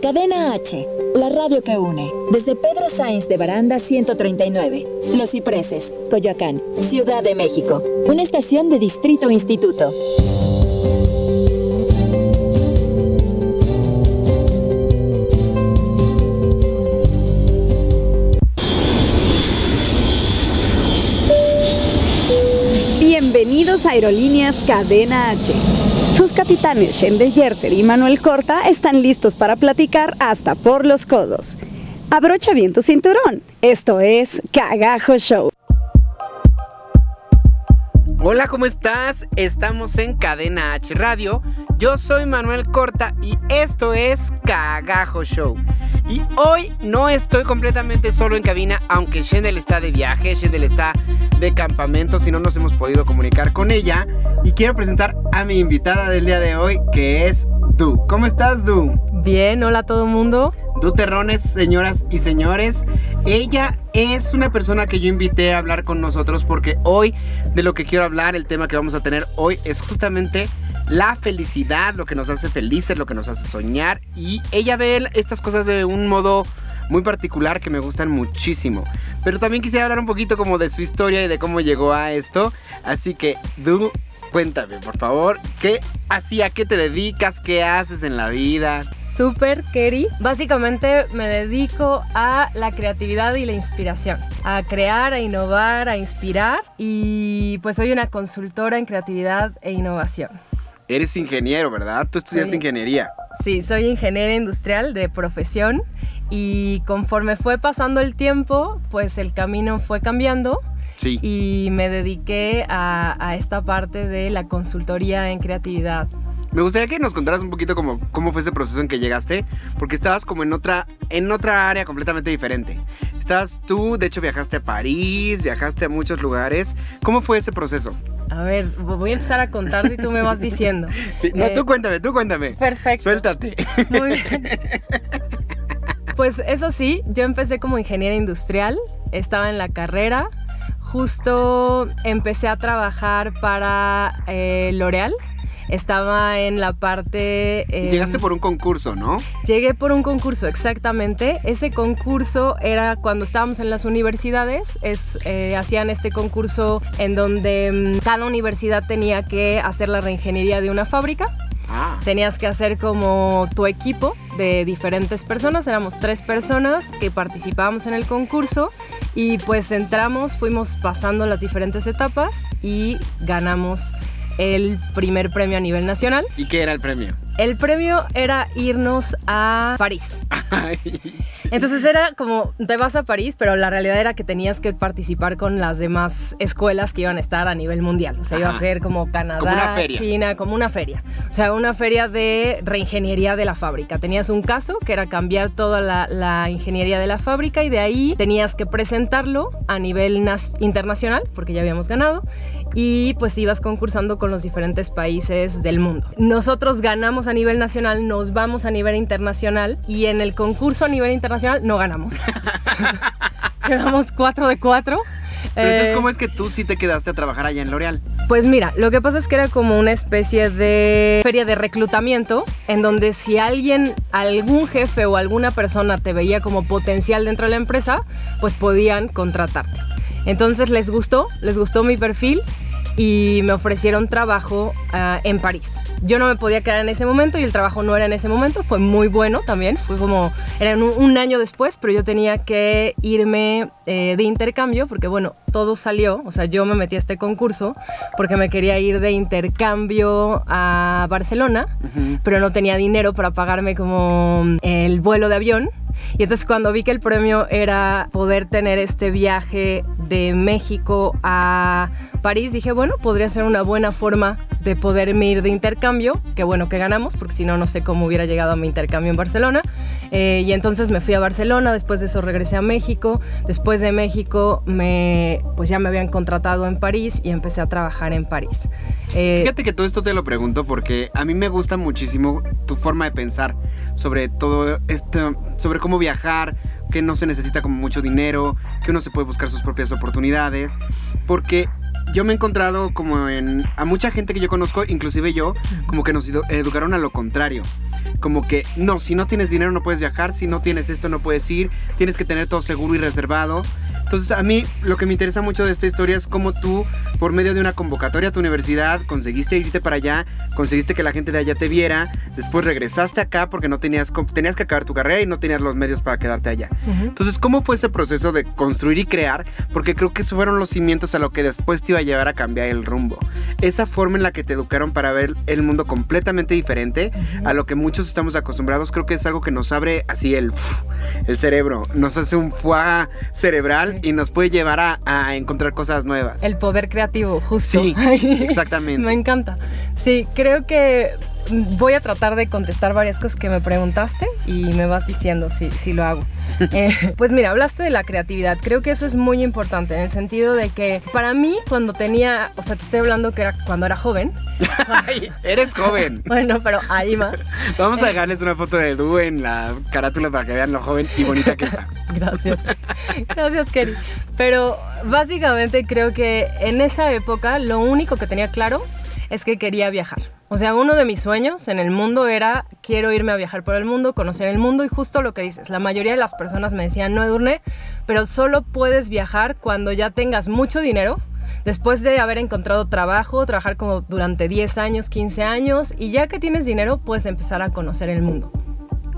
Cadena H, la radio que une. Desde Pedro Sainz de Baranda 139, Los Cipreses, Coyoacán, Ciudad de México. Una estación de Distrito Instituto. Bienvenidos a Aerolíneas Cadena H. Sus capitanes Shende Yerter y Manuel Corta están listos para platicar hasta por los codos. Abrocha bien tu cinturón. Esto es Cagajo Show. Hola, ¿cómo estás? Estamos en Cadena H Radio. Yo soy Manuel Corta y esto es Cagajo Show. Y hoy no estoy completamente solo en cabina, aunque Shendel está de viaje, Shendel está de campamento, si no nos hemos podido comunicar con ella. Y quiero presentar a mi invitada del día de hoy, que es Du. ¿Cómo estás, Du? Bien, hola a todo el mundo. Du Terrones, señoras y señores. Ella es una persona que yo invité a hablar con nosotros porque hoy de lo que quiero hablar, el tema que vamos a tener hoy es justamente la felicidad, lo que nos hace felices, lo que nos hace soñar. Y ella ve estas cosas de un modo muy particular que me gustan muchísimo. Pero también quisiera hablar un poquito como de su historia y de cómo llegó a esto. Así que, Du, cuéntame, por favor, ¿qué hacía? ¿Qué te dedicas? ¿Qué haces en la vida? Super Kerry. Básicamente me dedico a la creatividad y la inspiración, a crear, a innovar, a inspirar y pues soy una consultora en creatividad e innovación. Eres ingeniero, ¿verdad? Tú estudiaste Sí. ingeniería. Sí, soy ingeniera industrial de profesión y conforme fue pasando el tiempo, pues el camino fue cambiando Sí. y me dediqué a, a esta parte de la consultoría en creatividad. Me gustaría que nos contaras un poquito como cómo fue ese proceso en que llegaste, porque estabas como en otra, en otra área completamente diferente. Estabas tú, de hecho viajaste a París, viajaste a muchos lugares. ¿Cómo fue ese proceso? A ver, voy a empezar a contarte y tú me vas diciendo. Sí, no, Eh, tú cuéntame, tú cuéntame. Perfecto. Suéltate. Muy bien. Pues eso sí, yo empecé como ingeniera industrial, estaba en la carrera, justo empecé a trabajar para eh, L'Oreal, estaba en la parte... Em, Llegaste por un concurso, ¿no? Llegué por un concurso, exactamente. Ese concurso era cuando estábamos en las universidades, es, eh, hacían este concurso en donde mm, cada universidad tenía que hacer la reingeniería de una fábrica Ah. tenías que hacer como tu equipo de diferentes personas, éramos tres personas que participábamos en el concurso y pues entramos, fuimos pasando las diferentes etapas y ganamos el primer premio a nivel nacional. ¿Y qué era el premio? El premio era irnos a París. Entonces era como, te vas a París, pero la realidad era que tenías que participar con las demás escuelas que iban a estar a nivel mundial. O sea, iba a ser como Canadá, Como una feria. China, como una feria. O sea, una feria de reingeniería de la fábrica. Tenías un caso que era cambiar toda la, la ingeniería de la fábrica y de ahí tenías que presentarlo a nivel internacional, porque ya habíamos ganado, y pues ibas concursando con los diferentes países del mundo. Nosotros ganamos a nivel nacional, nos vamos a nivel internacional y en el concurso a nivel internacional no ganamos. Quedamos 4 de 4. Pero entonces, ¿cómo es que tú sí te quedaste a trabajar allá en L'Oreal? Pues mira, lo que pasa es que era como una especie de feria de reclutamiento en donde si alguien, algún jefe o alguna persona te veía como potencial dentro de la empresa, pues podían contratarte. Entonces les gustó, les gustó mi perfil y me ofrecieron trabajo ah, en París. Yo no me podía quedar en ese momento y el trabajo no era en ese momento, fue muy bueno también, fue como, era un, año después, pero yo tenía que irme eh, de intercambio porque bueno, todo salió, o sea, yo me metí a este concurso porque me quería ir de intercambio a Barcelona, pero no tenía dinero para pagarme como el vuelo de avión. Y entonces cuando vi que el premio era poder tener este viaje de México a París, dije, bueno, podría ser una buena forma de poderme ir de intercambio, que bueno que ganamos, porque si no, no sé cómo hubiera llegado a mi intercambio en Barcelona. Eh, y entonces me fui a Barcelona, después de eso regresé a México, después de México me, pues ya me habían contratado en París y empecé a trabajar en París. Eh, Fíjate que todo esto te lo pregunto porque a mí me gusta muchísimo tu forma de pensar sobre todo esto, sobre cómo viajar, que no se necesita como mucho dinero, que uno se puede buscar sus propias oportunidades, porque yo me he encontrado como en a mucha gente que yo conozco, inclusive yo, como que nos edu- educaron a lo contrario. como que, no, si no tienes dinero no puedes viajar, si no tienes esto no puedes ir, tienes que tener todo seguro y reservado. Entonces a mí lo que me interesa mucho de esta historia es cómo tú, por medio de una convocatoria a tu universidad, conseguiste irte para allá, conseguiste que la gente de allá te viera, después regresaste acá porque no tenías, tenías que acabar tu carrera y no tenías los medios para quedarte allá. Entonces, ¿cómo fue ese proceso de construir y crear? Porque creo que esos fueron los cimientos a lo que después te iba a llevar a cambiar el rumbo. Esa forma en la que te educaron para ver el mundo completamente diferente a lo que muchos estamos acostumbrados, creo que es algo que nos abre así el, el cerebro, nos hace un fuá cerebral y nos puede llevar a, encontrar cosas nuevas. El poder creativo, justo. Sí, exactamente. me encanta. Sí, creo que voy a tratar de contestar varias cosas que me preguntaste y me vas diciendo si, si lo hago. Eh, pues mira, hablaste de la creatividad. Creo que eso es muy importante en el sentido de que para mí cuando tenía, o sea, te estoy hablando que era cuando era joven. eres joven. bueno, pero hay más. Vamos a dejarles una foto de Du en la carátula para que vean lo joven y bonita que está. Gracias. Gracias, Kerry. Pero básicamente creo que en esa época lo único que tenía claro es que quería viajar. O sea, uno de mis sueños en el mundo era quiero irme a viajar por el mundo, conocer el mundo y justo lo que dices, la mayoría de las personas me decían, no Edurne, pero solo puedes viajar cuando ya tengas mucho dinero, después de haber encontrado trabajo, trabajar como durante 10 años, 15 años y ya que tienes dinero puedes empezar a conocer el mundo.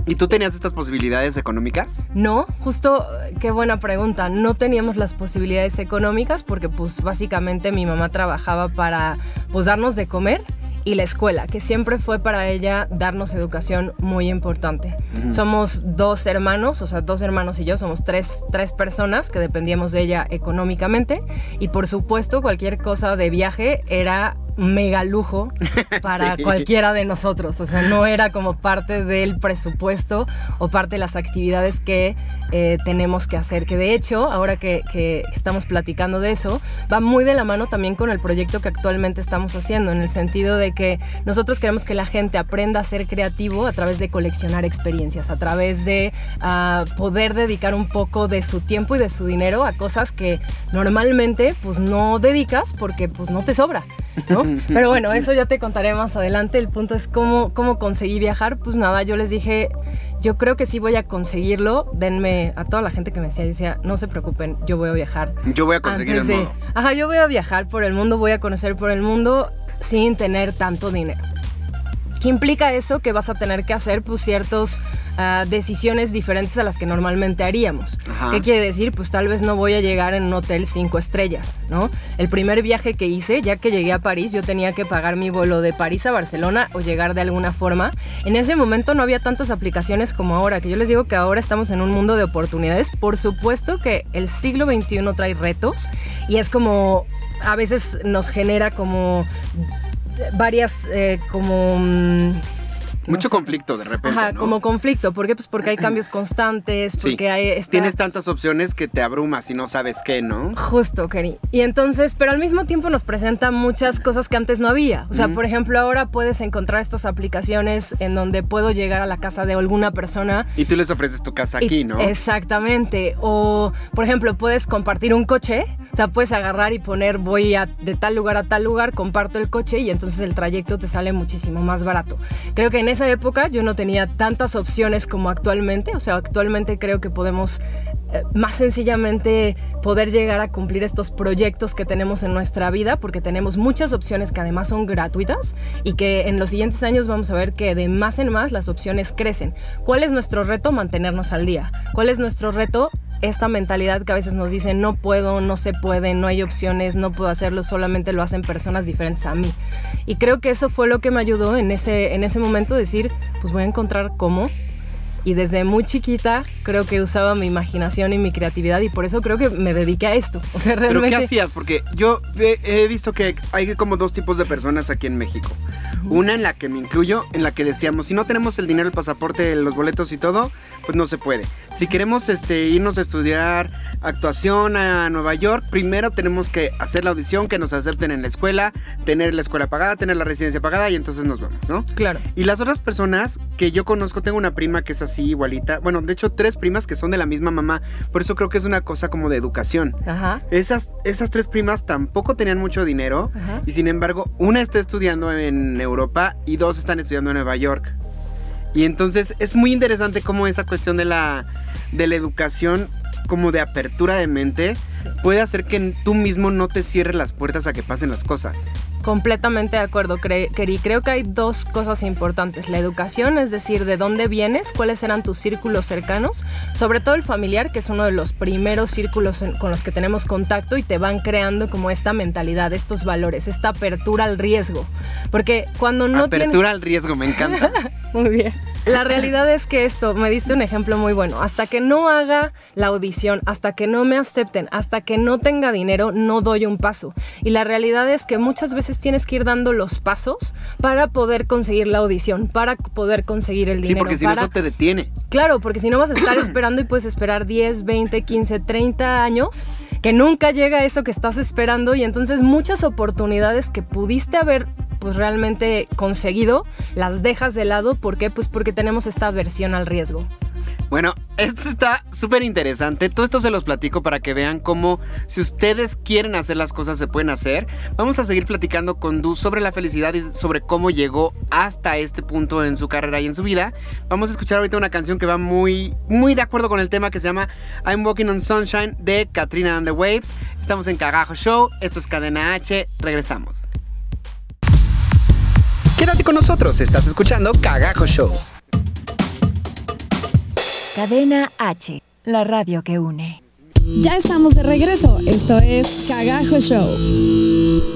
¿Y tú tenías estas posibilidades económicas? No, justo, qué buena pregunta. No teníamos las posibilidades económicas porque pues básicamente mi mamá trabajaba para pues darnos de comer y la escuela, que siempre fue para ella darnos educación muy importante. Somos dos hermanos, o sea, dos hermanos y yo, somos tres, tres personas que dependíamos de ella económicamente y por supuesto cualquier cosa de viaje era mega lujo para cualquiera de nosotros. O sea, no era como parte del presupuesto o parte de las actividades que eh, tenemos que hacer. Que de hecho, ahora que, que, estamos platicando de eso, va muy de la mano también con el proyecto que actualmente estamos haciendo, en el sentido de que nosotros queremos que la gente aprenda a ser creativo a través de coleccionar experiencias, a través de uh, poder dedicar un poco de su tiempo y de su dinero a cosas que normalmente pues no dedicas porque pues no te sobra. ¿No? Pero bueno, eso ya te contaré más adelante. El punto es cómo, cómo conseguí viajar. Pues nada, yo les dije, yo creo que sí voy a conseguirlo. Denme a toda la gente que me decía, yo decía, no se preocupen, yo voy a viajar. Yo voy a conseguir el mundo. Ajá, yo voy a viajar por el mundo, voy a conocer por el mundo sin tener tanto dinero. ¿Qué implica eso? Que vas a tener que hacer pues, ciertas ah, decisiones diferentes a las que normalmente haríamos. ¿Qué quiere decir? Pues tal vez no voy a llegar en un hotel cinco estrellas, ¿no? El primer viaje que hice, ya que llegué a París, yo tenía que pagar mi vuelo de París a Barcelona o llegar de alguna forma. En ese momento no había tantas aplicaciones como ahora, que yo les digo que ahora estamos en un mundo de oportunidades. Por supuesto que el siglo XXI trae retos y es como a veces nos genera como varias eh, como... Mucho conflicto de repente. Ajá, como conflicto. ¿Por qué? Pues porque hay cambios constantes, porque hay... Tienes tantas opciones que te abrumas y no sabes qué, ¿no? Justo, Keri. Y entonces, pero al mismo tiempo nos presenta muchas cosas que antes no había. O sea, por ejemplo, ahora puedes encontrar estas aplicaciones en donde puedo llegar a la casa de alguna persona. Y tú les ofreces tu casa aquí, ¿no? Exactamente. O, por ejemplo, puedes compartir un coche. O sea, puedes agarrar y poner voy a, de tal lugar a tal lugar, comparto el coche y entonces el trayecto te sale muchísimo más barato. Creo que en esa época yo no tenía tantas opciones como actualmente, o sea, actualmente creo que podemos eh, más sencillamente poder llegar a cumplir estos proyectos que tenemos en nuestra vida, porque tenemos muchas opciones que además son gratuitas y que en los siguientes años vamos a ver que de más en más las opciones crecen. ¿Cuál es nuestro reto? Mantenernos al día. ¿Cuál es nuestro reto? Esta mentalidad que a veces nos dicen no puedo, no se puede, no hay opciones, no puedo hacerlo, solamente lo hacen personas diferentes a mí. Y creo que eso fue lo que me ayudó en ese, en ese momento decir, pues voy a encontrar cómo y desde muy chiquita creo que usaba mi imaginación y mi creatividad y por eso creo que me dediqué a esto. O sea, realmente... ¿Pero qué hacías? Porque yo he, visto que hay como dos tipos de personas aquí en México. Una en la que me incluyo, en la que decíamos, si no tenemos el dinero, el pasaporte, los boletos y todo, pues no se puede. Si queremos este, irnos a estudiar actuación a Nueva York, primero tenemos que hacer la audición, que nos acepten en la escuela, tener la escuela pagada, tener la residencia pagada y entonces nos vamos, ¿no? Claro. Y las otras personas que yo conozco, tengo una prima que es así igualita, bueno, de hecho tres primas que son de la misma mamá, por eso creo que es una cosa como de educación. Ajá. Esas, esas tres primas tampoco tenían mucho dinero y sin embargo una está estudiando en Europa y dos están estudiando en Nueva York. Y entonces es muy interesante cómo esa cuestión de la, de la educación como de apertura de mente puede hacer que tú mismo no te cierres las puertas a que pasen las cosas. Completamente de acuerdo, Keri. Creo que hay dos cosas importantes. La educación, es decir, de dónde vienes, cuáles eran tus círculos cercanos, sobre todo el familiar, que es uno de los primeros círculos con los que tenemos contacto y te van creando como esta mentalidad, estos valores, esta apertura al riesgo. Porque cuando no... Apertura al riesgo, me encanta. Muy bien. La realidad es que esto, me diste un ejemplo muy bueno. Hasta que no haga la audición, hasta que no me acepten, hasta que no tenga dinero, no doy un paso. Y la realidad es que muchas veces tienes que ir dando los pasos para poder conseguir la audición, para poder conseguir el dinero. Sí, porque si no, eso te detiene. Claro, porque si no vas a estar esperando y puedes esperar 10, 20, 15, 30 años que nunca llega eso que estás esperando y entonces muchas oportunidades que pudiste haber pues realmente conseguido, las dejas de lado. ¿Por qué? Pues porque tenemos esta aversión al riesgo. Bueno, esto está súper interesante. Todo esto se los platico para que vean cómo si ustedes quieren hacer las cosas se pueden hacer. Vamos a seguir platicando con Du sobre la felicidad y sobre cómo llegó hasta este punto en su carrera y en su vida. Vamos a escuchar ahorita una canción que va muy, muy de acuerdo con el tema que se llama I'm Walking on Sunshine de Katrina and the Waves. Estamos en Cagajo Show. Esto es Cadena H. Regresamos. Quédate con nosotros, estás escuchando Cagajo Show. Cadena H, la radio que une. Ya estamos de regreso, esto es Cagajo Show.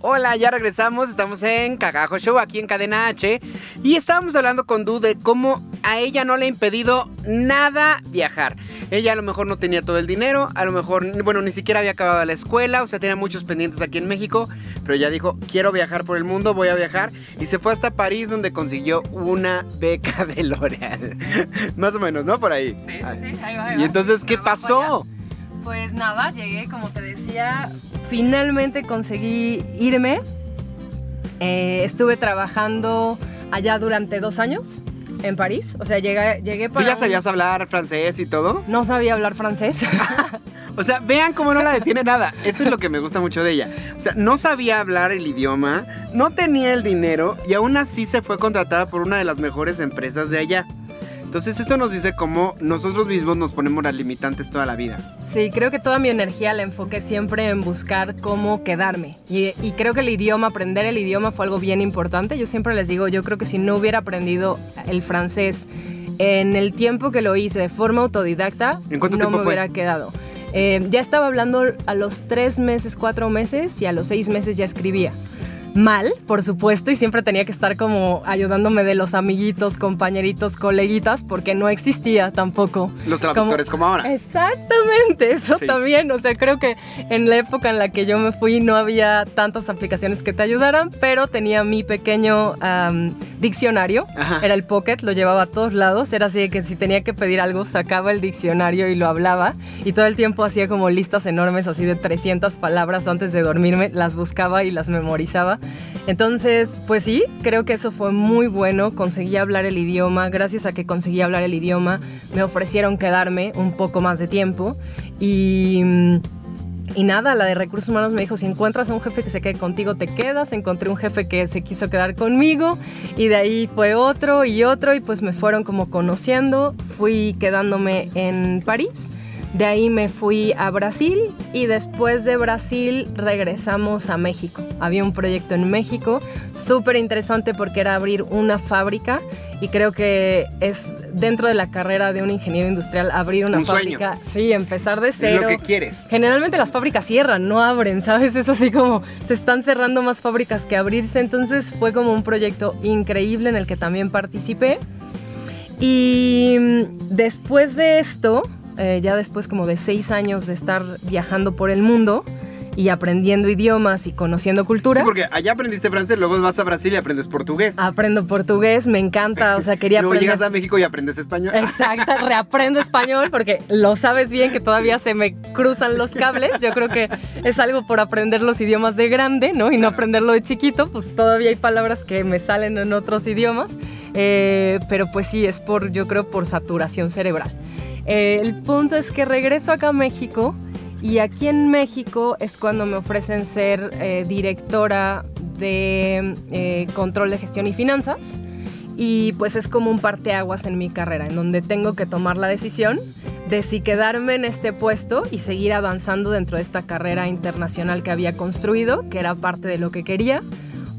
Hola, ya regresamos, estamos en Cagajo Show aquí en Cadena H y estábamos hablando con Du de cómo a ella no le ha impedido nada viajar. Ella a lo mejor no tenía todo el dinero, a lo mejor, bueno, ni siquiera había acabado la escuela, o sea, tenía muchos pendientes aquí en México, pero ella dijo, quiero viajar por el mundo, voy a viajar y se fue hasta París donde consiguió una beca de L'Oreal. Más o menos, ¿no? Por ahí. Sí, sí, ahí va. Ahí ¿Y entonces qué pasó? Pues nada, llegué, como te decía, finalmente conseguí irme. Eh, estuve trabajando allá durante dos años en París. O sea, llegué, llegué para. ¿Tú ya sabías hablar francés y todo? No sabía hablar francés. o sea, vean cómo no la detiene nada. Eso es lo que me gusta mucho de ella. O sea, no sabía hablar el idioma, no tenía el dinero y aún así se fue contratada por una de las mejores empresas de allá. Entonces eso nos dice cómo nosotros mismos nos ponemos las limitantes toda la vida. Sí, creo que toda mi energía la enfoqué siempre en buscar cómo quedarme. Y, creo que el idioma, aprender el idioma fue algo bien importante. Yo siempre les digo, yo creo que si no hubiera aprendido el francés en el tiempo que lo hice de forma autodidacta, no me hubiera quedado. Eh, ya estaba hablando a los tres meses, cuatro meses y a los seis meses ya escribía mal, por supuesto, y siempre tenía que estar como ayudándome de los amiguitos, compañeritos, coleguitas, porque no existía tampoco. Los traductores como, ahora. Exactamente, eso también. O sea, creo que en la época en la que yo me fui no había tantas aplicaciones que te ayudaran, pero tenía mi pequeño diccionario. Era el Pocket, lo llevaba a todos lados. Era así de que si tenía que pedir algo, sacaba el diccionario y lo hablaba. Y todo el tiempo hacía como listas enormes, así de 300 palabras antes de dormirme. Las buscaba y las memorizaba. Entonces, pues sí, creo que eso fue muy bueno. Conseguí hablar el idioma. Gracias a que conseguí hablar el idioma, me ofrecieron quedarme un poco más de tiempo. Y, y nada, la de recursos humanos me dijo, si encuentras a un jefe que se quede contigo, te quedas. Encontré un jefe que se quiso quedar conmigo. Y de ahí fue otro y otro. Y pues me fueron como conociendo. Fui quedándome en París. De ahí me fui a Brasil y después de Brasil regresamos a México. Había un proyecto en México súper interesante porque era abrir una fábrica y creo que es dentro de la carrera de un ingeniero industrial abrir una fábrica. Sí, empezar de cero. lo que quieres. Generalmente las fábricas cierran, no abren, ¿sabes? Es así como se están cerrando más fábricas que abrirse. Entonces fue como un proyecto increíble en el que también participé. Y después de esto, eh, ya después como de seis años de estar viajando por el mundo y aprendiendo idiomas y conociendo culturas. Sí, porque allá aprendiste francés, luego vas a Brasil y aprendes portugués. Aprendo portugués, me encanta, o sea, quería luego llegas a México y aprendes español. Exacto, reaprendo español porque lo sabes bien que todavía se me cruzan los cables. Yo creo que es algo por aprender los idiomas de grande, ¿no? Y no aprenderlo de chiquito, pues todavía hay palabras que me salen en otros idiomas. Eh, pero pues sí, es por, yo creo, por saturación cerebral. Eh, el punto es que regreso acá a México y aquí en México es cuando me ofrecen ser eh, directora de eh, control de gestión y finanzas. Y pues es como un parteaguas en mi carrera, en donde tengo que tomar la decisión de si quedarme en este puesto y seguir avanzando dentro de esta carrera internacional que había construido, que era parte de lo que quería,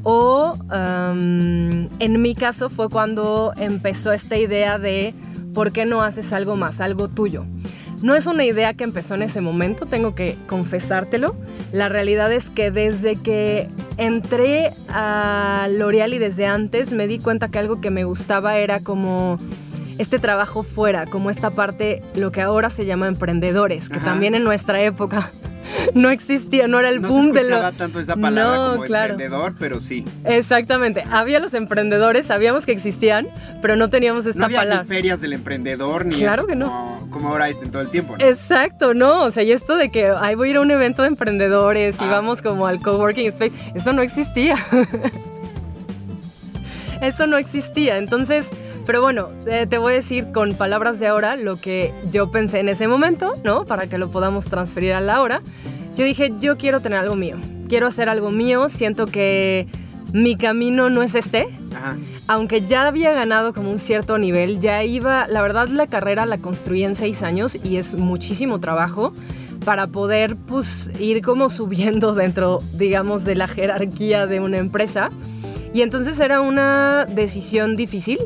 o um, en mi caso fue cuando empezó esta idea de ¿por qué no haces algo más, algo tuyo? No es una idea que empezó en ese momento, tengo que confesártelo. La realidad es que desde que entré a L'Oreal y desde antes me di cuenta que algo que me gustaba era como este trabajo fuera, como esta parte, lo que ahora se llama emprendedores, que también en nuestra época no existía, no era el boom de lo... tanto esa palabra como emprendedor, pero sí. Exactamente, había los emprendedores, sabíamos que existían, pero no teníamos esta no había palabra. Ni ferias del emprendedor ni claro que no. Como, ahora hay en todo el tiempo. ¿no? Exacto, no, o sea, y esto de que ahí voy a ir a un evento de emprendedores y ah. vamos como al coworking space, eso no existía. eso no existía, entonces pero bueno, te voy a decir con palabras de ahora lo que yo pensé en ese momento, ¿no? Para que lo podamos transferir a la hora. Yo dije, yo quiero tener algo mío. Quiero hacer algo mío. Siento que mi camino no es este. Aunque ya había ganado como un cierto nivel, ya iba, la verdad la carrera la construí en seis años y es muchísimo trabajo para poder pues ir como subiendo dentro, digamos, de la jerarquía de una empresa. Y entonces era una decisión difícil,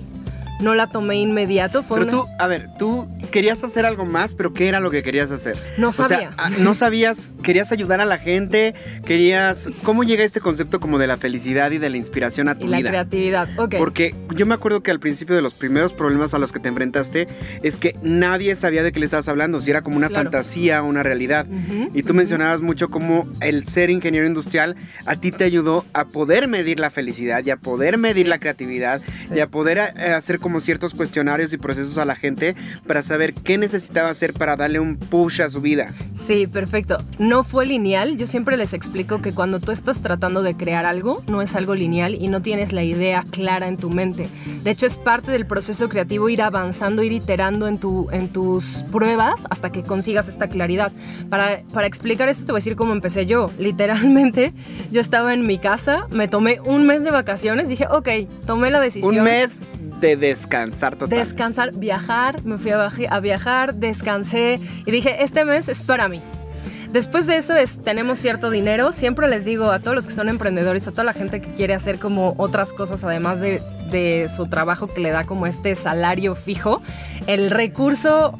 no la tomé inmediato. Fue pero tú, a ver, tú querías hacer algo más, pero ¿qué era lo que querías hacer? No sabía. O sea, ah, no sabías, querías ayudar a la gente, querías... ¿Cómo llega este concepto como de la felicidad y de la inspiración a tu vida? Y la creatividad, ok. Porque yo me acuerdo que al principio de los primeros problemas a los que te enfrentaste es que nadie sabía de qué le estabas hablando, si era como una fantasía o una realidad. y tú mencionabas mucho cómo el ser ingeniero industrial a ti te ayudó a poder medir la felicidad y a poder medir la creatividad y a poder eh, hacer como ciertos cuestionarios y procesos a la gente para saber qué necesitaba hacer para darle un push a su vida. Sí, perfecto. No fue lineal. Yo siempre les explico que cuando tú estás tratando de crear algo, no es algo lineal y no tienes la idea clara en tu mente. De hecho, es parte del proceso creativo ir avanzando, ir iterando en, tu, en tus pruebas hasta que consigas esta claridad. Para, para explicar esto, te voy a decir cómo empecé yo. Literalmente, yo estaba en mi casa, me tomé un mes de vacaciones, dije, ok, tomé la decisión. Un mes de descansar total. Descansar, viajar, me fui a, viajar, descansé y dije, este mes es para mí. Después de eso es, tenemos cierto dinero. Siempre les digo a todos los que son emprendedores, a toda la gente que quiere hacer como otras cosas además de, de su trabajo que le da como este salario fijo, el recurso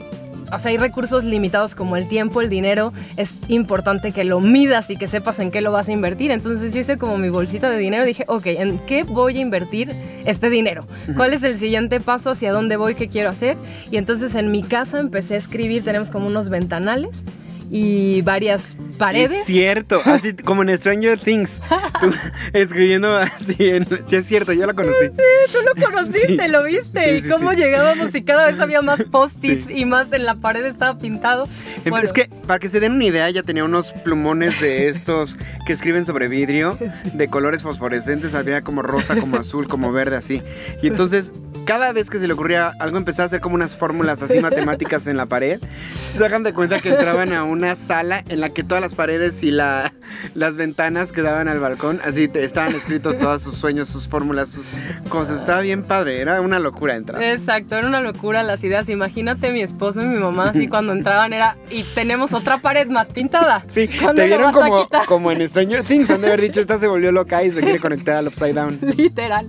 o sea, hay recursos limitados como el tiempo, el dinero, es importante que lo midas y que sepas en qué lo vas a invertir. Entonces yo hice como mi bolsita de dinero dije, ok, ¿en qué voy a invertir este dinero? ¿Cuál es el siguiente paso? ¿Hacia dónde voy? ¿Qué quiero hacer? Y entonces en mi casa empecé a escribir, tenemos como unos ventanales y varias paredes. Es cierto, así como en Stranger Things. escribiendo así. sí, es cierto, yo la conocí. Sí, tú lo conociste, lo viste. y cómo llegábamos y cada vez había más post-its y más en la pared estaba pintado. Es que, para que se den una idea, ella tenía unos plumones de estos que escriben sobre vidrio, de colores fosforescentes. Había como rosa, como azul, como verde, así. Y entonces cada vez que se le ocurría algo empezaba a hacer como unas fórmulas así matemáticas en la pared. Se hagan de cuenta que entraban a una sala en la que todas las paredes y la, las ventanas que daban al balcón, así estaban escritos todos sus sueños, sus fórmulas, sus cosas. Estaba bien padre, era una locura entrar. Exacto, era una locura las ideas. Imagínate mi esposo y mi mamá así cuando entraban era y tenemos otra pared más pintada. Sí, te vieron como, como en Stranger Things, han de haber dicho esta se volvió loca y se quiere conectar al Upside Down. Literal,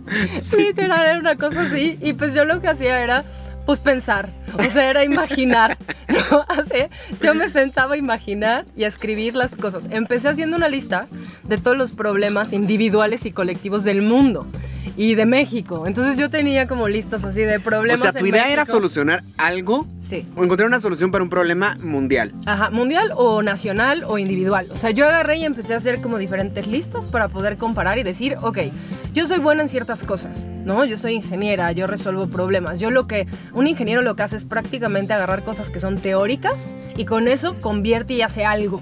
literal, era una cosa así. Y pues yo lo que hacía era pues pensar, o sea, era imaginar, ¿no? yo me sentaba a imaginar y a escribir las cosas. Empecé haciendo una lista de todos los problemas individuales y colectivos del mundo y de México. Entonces yo tenía como listas así de problemas. O sea, tu idea era solucionar algo. Sí. O encontrar una solución para un problema mundial. Ajá, mundial o nacional o individual. O sea, yo agarré y empecé a hacer como diferentes listas para poder comparar y decir, ok, yo soy buena en ciertas cosas, ¿no? Yo soy ingeniera, yo resuelvo problemas. Yo lo que, un ingeniero lo que hace es prácticamente agarrar cosas que son teóricas y con eso convierte y hace algo.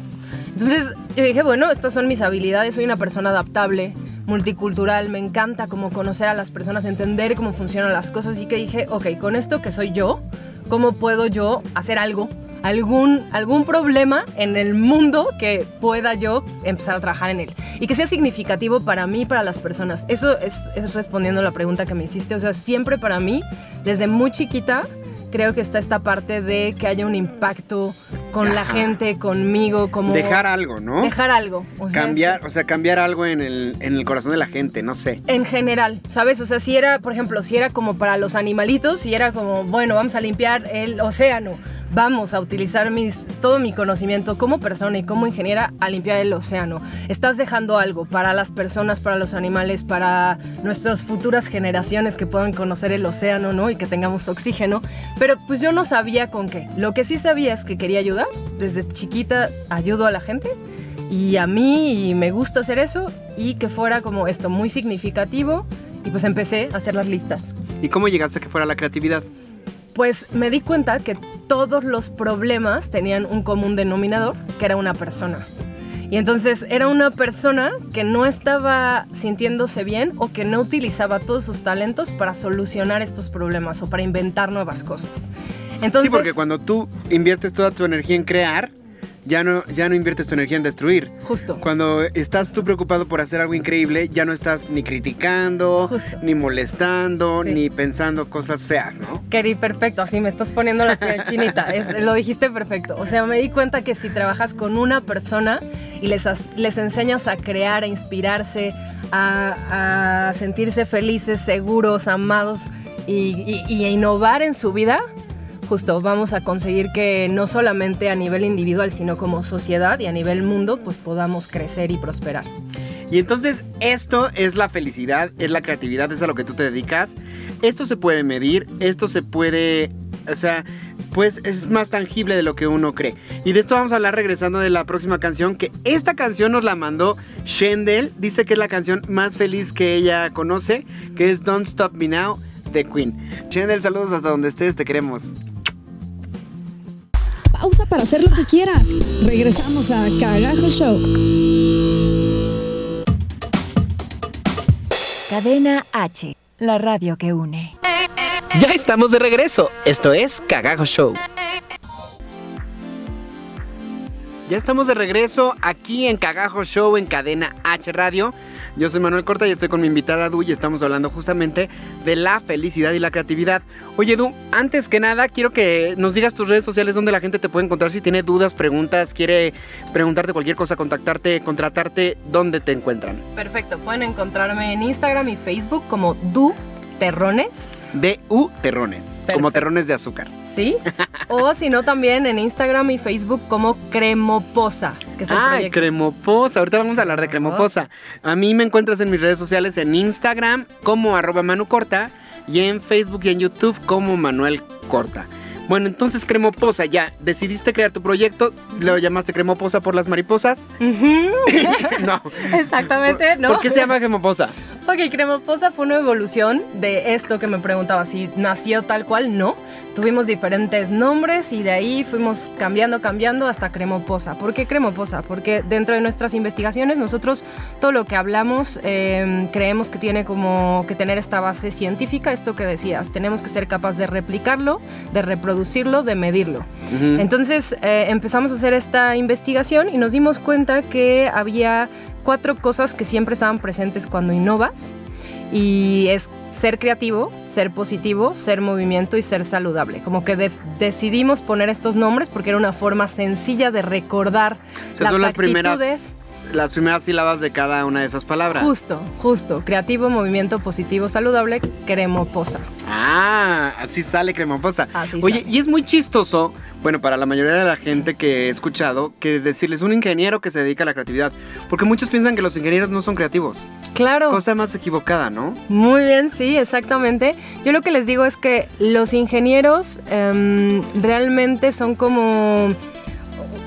Entonces yo dije, bueno, estas son mis habilidades, soy una persona adaptable, multicultural, me encanta como conocer a las personas, entender cómo funcionan las cosas y que dije, ok, con esto que soy yo, ¿cómo puedo yo hacer algo algún, algún problema en el mundo que pueda yo empezar a trabajar en él. Y que sea significativo para mí y para las personas. Eso es, es respondiendo a la pregunta que me hiciste. O sea, siempre para mí, desde muy chiquita, creo que está esta parte de que haya un impacto con la gente, conmigo, como... Dejar algo, ¿no? Dejar algo. O sea, cambiar, o sea, cambiar algo en el, en el corazón de la gente, no sé. En general, ¿sabes? O sea, si era, por ejemplo, si era como para los animalitos, si era como, bueno, vamos a limpiar el océano, vamos a utilizar todo mi conocimiento como persona y como ingeniera a limpiar el océano. Estás dejando algo para las personas, para los animales, para nuestras futuras generaciones que puedan conocer el océano, ¿no? Y que tengamos oxígeno. Pero pues yo no sabía con qué. Lo que sí sabía es que quería ayudar. Desde chiquita ayudo a la gente y a mí me gusta hacer eso y que fuera como esto muy significativo y pues empecé a hacer las listas. ¿Y cómo llegaste a que fuera la creatividad? Pues me di cuenta que todos los problemas tenían un común denominador, que era una persona. Y entonces era una persona que no estaba sintiéndose bien o que no utilizaba todos sus talentos para solucionar estos problemas o para inventar nuevas cosas. Entonces, sí, porque cuando tú inviertes toda tu energía en crear, ya no, ya no inviertes tu energía en destruir. justo. Cuando estás tú preocupado por hacer algo increíble, ya no estás ni criticando, Justo. ni molestando, Sí. ni pensando cosas feas, ¿no? Keri, perfecto, así me estás poniendo la piel chinita, es- lo dijiste perfecto. O sea, me di cuenta que si trabajas con una persona y les, les enseñas a crear, a inspirarse, a, a sentirse felices, seguros, amados y, y- y a innovar en su vida, justo vamos a conseguir que no solamente a nivel individual, sino como sociedad y a nivel mundo, pues podamos crecer y prosperar. Y entonces esto es la felicidad, es la creatividad, es a lo que tú te dedicas. Esto se puede medir, esto se puede, o sea, pues es más tangible de lo que uno cree. Y de esto vamos a hablar regresando de la próxima canción, que esta canción nos la mandó Shendel, dice que es la canción más feliz que ella conoce, que es Don't Stop Me Now de Queen. Shendel, saludos hasta donde estés, te queremos. Pausa para hacer lo que quieras. Regresamos a Cagajo Show. Cadena H, la radio que une. Ya estamos de regreso. Esto es Cagajo Show. Ya estamos de regreso aquí en Cagajo Show en Cadena H Radio. Yo soy Manuel Corta y estoy con mi invitada Du y estamos hablando justamente de la felicidad y la creatividad. Oye Du, antes que nada quiero que nos digas tus redes sociales donde la gente te puede encontrar si tiene dudas, preguntas, quiere preguntarte cualquier cosa, contactarte, contratarte, ¿dónde te encuentran? Perfecto, pueden encontrarme en Instagram y Facebook como Du Terrones. D-U Terrones, como terrones de azúcar. ¿Sí? O si no, también en Instagram y Facebook como Cremoposa, que es el Ay, proyecto. Cremoposa. Ahorita vamos a hablar de Cremoposa. A mí me encuentras en mis redes sociales en Instagram como arroba Manu Corta y en Facebook y en YouTube como Manuel Corta. Bueno, entonces Cremoposa, ya decidiste crear tu proyecto, lo llamaste Cremoposa por las mariposas. No. Exactamente, ¿no? ¿Por qué se llama Cremoposa? Ok, Cremoposa fue una evolución de esto que me preguntaba si nació tal cual, no. Tuvimos diferentes nombres y de ahí fuimos cambiando, cambiando hasta Cremoposa. ¿Por qué Cremoposa? Porque dentro de nuestras investigaciones nosotros todo lo que hablamos eh, creemos que tiene como que tener esta base científica, esto que decías, tenemos que ser capaces de replicarlo, de reproducirlo, de medirlo. Entonces eh, empezamos a hacer esta investigación y nos dimos cuenta que había cuatro cosas que siempre estaban presentes cuando innovas. Y es ser creativo, ser positivo, ser movimiento y ser saludable. Como que de- decidimos poner estos nombres porque era una forma sencilla de recordar O sea, las son las primeras, las primeras sílabas de cada una de esas palabras. Justo, justo. Creativo, movimiento, positivo, saludable, cremoposa. Ah, así sale Cremoposa. Así Oye, sale. y es muy chistoso, bueno, para la mayoría de la gente que he escuchado, que decirles un ingeniero que se dedica a la creatividad. Porque muchos piensan que los ingenieros no son creativos. Claro. Cosa más equivocada, ¿no? Muy bien, sí, exactamente. Yo lo que les digo es que los ingenieros em, realmente son como...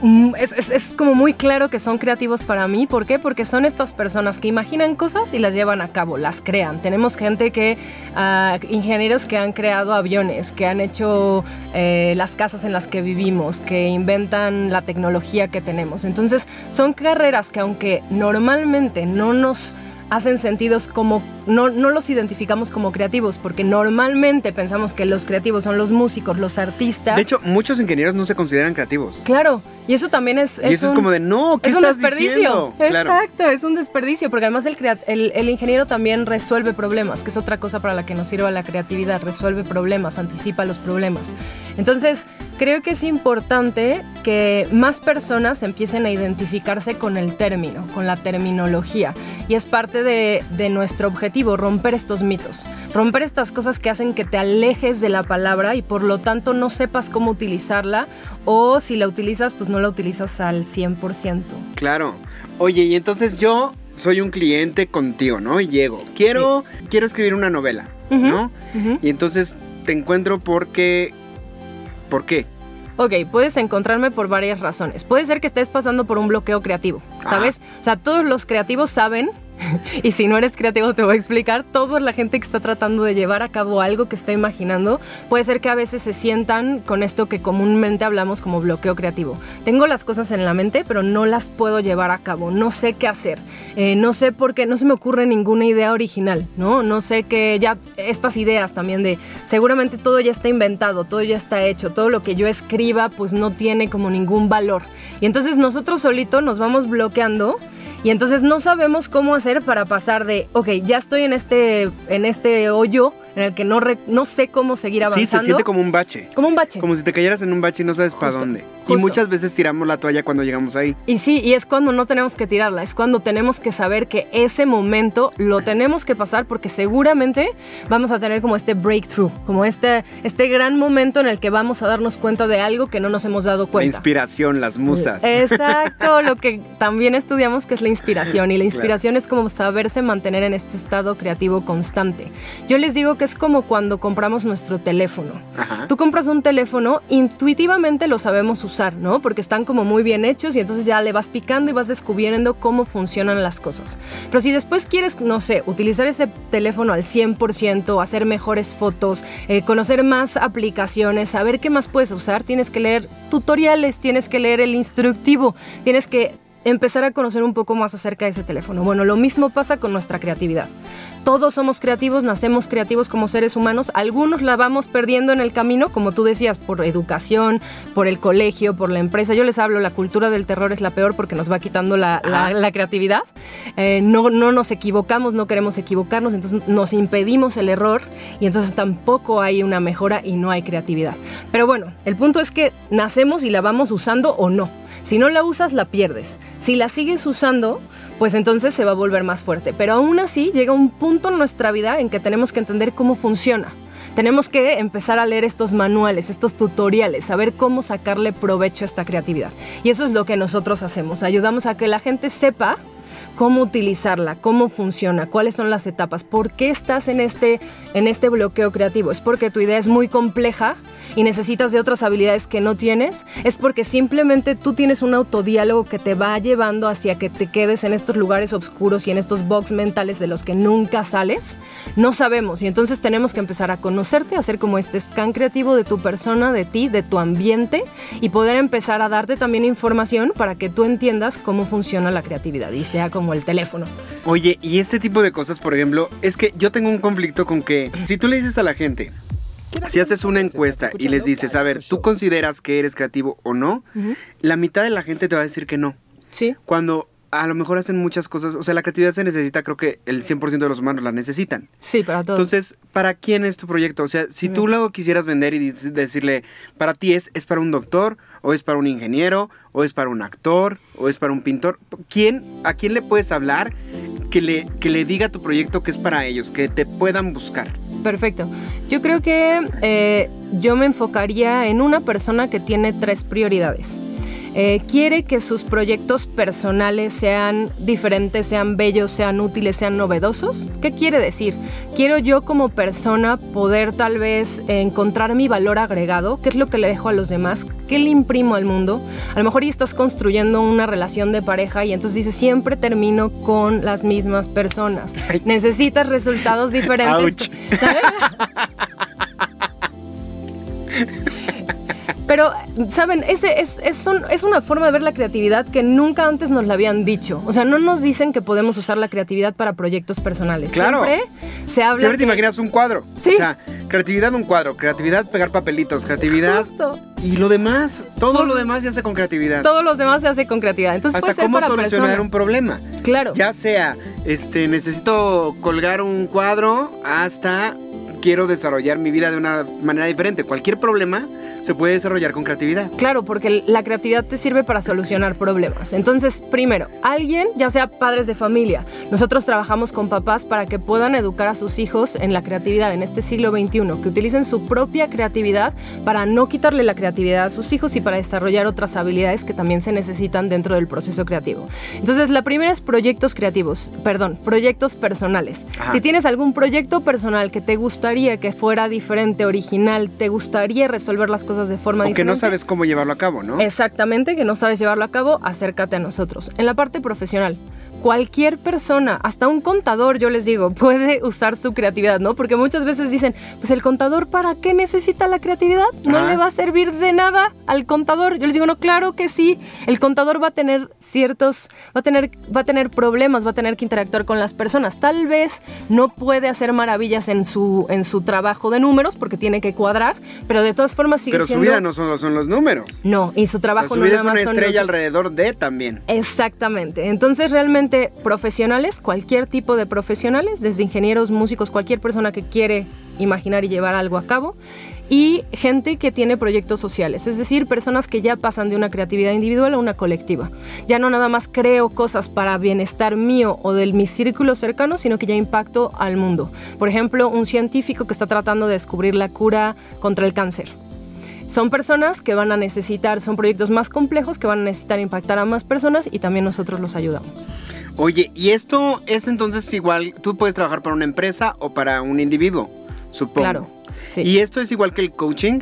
mm, Es, es- como muy claro que son creativos para mí. ¿Por qué? Porque son estas personas que imaginan cosas y las llevan a cabo, las crean. Tenemos gente que, ah, ingenieros que han creado aviones, que han hecho eh, las casas en las que vivimos, que inventan la tecnología que tenemos. Entonces, son carreras que aunque normalmente no nos hacen sentidos como no, no los identificamos como creativos, porque normalmente pensamos que los creativos son los músicos, los artistas. De hecho, muchos ingenieros no se consideran creativos. Claro, y eso también es... y eso es un- como de, no, ¿qué es un estás desperdicio. diciendo? Claro. Exacto, es un desperdicio, porque además el, el, el ingeniero también resuelve problemas, que es otra cosa para la que nos sirve la creatividad, resuelve problemas, anticipa los problemas. Entonces, creo que es importante que más personas empiecen a identificarse con el término, con la terminología, y es parte de, de nuestro objetivo, romper estos mitos, romper estas cosas que hacen que te alejes de la palabra y por lo tanto no sepas cómo utilizarla, o si la utilizas, pues no la utilizas al 100%. Claro. Oye, y entonces yo soy un cliente contigo, ¿no? Y llego. Quiero, quiero escribir una novela. ¿no? Y entonces te encuentro porque... ¿Por qué? Ok, puedes encontrarme por varias razones. Puede ser que estés pasando por un bloqueo creativo, ¿sabes? O sea, todos los creativos saben, y si no eres creativo te voy a explicar, toda la gente que está tratando de llevar a cabo algo que está imaginando, puede ser que a veces se sientan con esto que comúnmente hablamos como bloqueo creativo. Tengo las cosas en la mente, pero no las puedo llevar a cabo, no sé qué hacer, eh, no sé por qué, no se me ocurre ninguna idea original, ¿no? No sé que ya estas ideas también de seguramente todo ya está inventado, todo ya está hecho, todo lo que yo escriba pues no tiene como ningún valor. Y entonces nosotros solitos nos vamos bloqueando y entonces no sabemos cómo hacer para pasar de, ok, ya estoy en este, en este hoyo en el que no, re- no sé cómo seguir Sí, avanzando. se siente como un bache. Como un bache. Como si te cayeras en un bache y no sabes para Justo, dónde. Y justo. muchas veces tiramos la toalla cuando llegamos ahí. Y sí, y es cuando no tenemos que tirarla, es cuando tenemos que saber que ese momento lo tenemos que pasar porque seguramente vamos a tener como este breakthrough, como este, este gran momento en el que vamos a darnos cuenta de algo que no nos hemos dado La cuenta. inspiración, las musas. Exacto, lo que también estudiamos que es la inspiración y la inspiración es como saberse mantener en este estado creativo constante. Yo les digo que es como cuando compramos nuestro teléfono. Ajá. Tú compras un teléfono, intuitivamente lo sabemos usar, ¿no? Porque están como muy bien hechos y entonces ya le vas picando y vas descubriendo cómo funcionan las cosas. Pero si después quieres, no sé, utilizar ese teléfono al 100%, hacer mejores fotos, eh, conocer más aplicaciones, saber qué más puedes usar, tienes que leer tutoriales, tienes que leer el instructivo, tienes que empezar a conocer un poco más acerca de ese teléfono. Bueno, lo mismo pasa con nuestra creatividad. Todos somos creativos, nacemos creativos como seres humanos. Algunos la vamos perdiendo en el camino, como tú decías, por educación, por el colegio, por la empresa. Yo les hablo, la cultura del terror es la peor porque nos va quitando la, la- la creatividad. Eh, no, no nos equivocamos, no queremos equivocarnos, entonces nos impedimos el error y entonces tampoco hay una mejora y no hay creatividad. Pero bueno, el punto es que nacemos y la vamos usando o no. Si no la usas, la pierdes. Si la sigues usando, pues entonces se va a volver más fuerte. Pero aún así llega un punto en nuestra vida en que tenemos que entender cómo funciona. Tenemos que empezar a leer estos manuales, estos tutoriales, saber cómo sacarle provecho a esta creatividad. Y eso es lo que nosotros hacemos. Ayudamos a que la gente sepa cómo utilizarla, cómo funciona, cuáles son las etapas, por qué estás en este, en este bloqueo creativo. ¿Es porque tu idea es muy compleja y necesitas de otras habilidades que no tienes? ¿Es porque simplemente tú tienes un autodiálogo que te va llevando hacia que te quedes en estos lugares oscuros y en estos box mentales de los que nunca sales? No sabemos y entonces tenemos que empezar a conocerte, a hacer como este scan creativo de tu persona, de ti, de tu ambiente y poder empezar a darte también información para que tú entiendas cómo funciona la creatividad y sea como el teléfono. Oye, y este tipo de cosas, por ejemplo, es que yo tengo un conflicto con que si tú le dices a la gente, si haces una encuesta y les dices, a ver, ¿tú consideras que eres creativo o no? La mitad de la gente te va a decir que no. Sí, Cuando a lo mejor hacen muchas cosas, o sea, la creatividad se necesita, creo que el 100% de los humanos la necesitan. sí, para todos. Entonces, ¿para quién es tu proyecto? O sea, si tú lo quisieras vender y decirle, para ti es, es para un doctor, o es para un ingeniero, o es para un actor, o es para un pintor, ¿quién, ¿a quién le puedes hablar que le, que le diga tu proyecto que es para ellos, que te puedan buscar? Perfecto. Yo creo que eh, yo me enfocaría en una persona que tiene tres prioridades. Eh, quiere que sus proyectos personales sean diferentes, sean bellos, sean útiles, sean novedosos. ¿Qué quiere decir? Quiero yo como persona poder tal vez encontrar mi valor agregado, qué es lo que le dejo a los demás, qué le imprimo al mundo. A lo mejor ya estás construyendo una relación de pareja y entonces dices, siempre termino con las mismas personas. Necesitas resultados diferentes. Pero, ¿saben? Ese es, es, un- es una forma de ver la creatividad que nunca antes nos la habían dicho. O sea, no nos dicen que podemos usar la creatividad para proyectos personales. Claro. Siempre se habla. Siempre te que- imaginas un cuadro. Sí. O sea, creatividad un cuadro, creatividad pegar papelitos, creatividad Justo. y lo demás, todo Pues, lo demás se hace con creatividad. Todos los demás se hace con creatividad. Entonces Hasta puede ser cómo para solucionar personas. un problema. Claro. Ya sea, este, necesito colgar un cuadro hasta quiero desarrollar mi vida de una manera diferente. Cualquier problema se puede desarrollar con creatividad. Claro, porque la creatividad te sirve para solucionar problemas. Entonces, primero, alguien, ya sea padres de familia, nosotros trabajamos con papás para que puedan educar a sus hijos en la creatividad en este siglo XXI, que utilicen su propia creatividad para no quitarle la creatividad a sus hijos y para desarrollar otras habilidades que también se necesitan dentro del proceso creativo. Entonces, la primera es proyectos creativos, perdón, proyectos personales. Ajá. Si tienes algún proyecto personal que te gustaría que fuera diferente, original, te gustaría resolver las cosas de forma O que diferente. no sabes cómo llevarlo a cabo, ¿no? Exactamente, que no sabes llevarlo a cabo, acércate a nosotros. En la parte profesional, cualquier persona, hasta un contador, yo les digo, puede usar su creatividad, ¿no? Porque muchas veces dicen, pues el contador, ¿para qué necesita la creatividad? No Ah. le va a servir de nada al contador. Yo les digo, no, claro que sí. El contador va a tener ciertos, va a tener, va a tener problemas, va a tener que interactuar con las personas. Tal vez no puede hacer maravillas en su, en su trabajo de números porque tiene que cuadrar, pero de todas formas sigue Pero su siendo... vida no solo son los números. No, y su O sea, trabajo su no vida nada es una más son los- estrella alrededor de también. Exactamente. Entonces, realmente, profesionales, cualquier tipo de profesionales, desde ingenieros, músicos, cualquier persona que quiere imaginar y llevar algo a cabo, y gente que tiene proyectos sociales, es decir, personas que ya pasan de una creatividad individual a una colectiva. Ya no nada más creo cosas para bienestar mío o de mi círculo cercano, sino que ya impacto al mundo. Por ejemplo, un científico que está tratando de descubrir la cura contra el cáncer. Son personas que van a necesitar, son proyectos más complejos que van a necesitar impactar a más personas y también nosotros los ayudamos. Oye, y esto es entonces igual, tú puedes trabajar para una empresa o para un individuo, supongo. Claro. Sí. Y esto es igual que el coaching.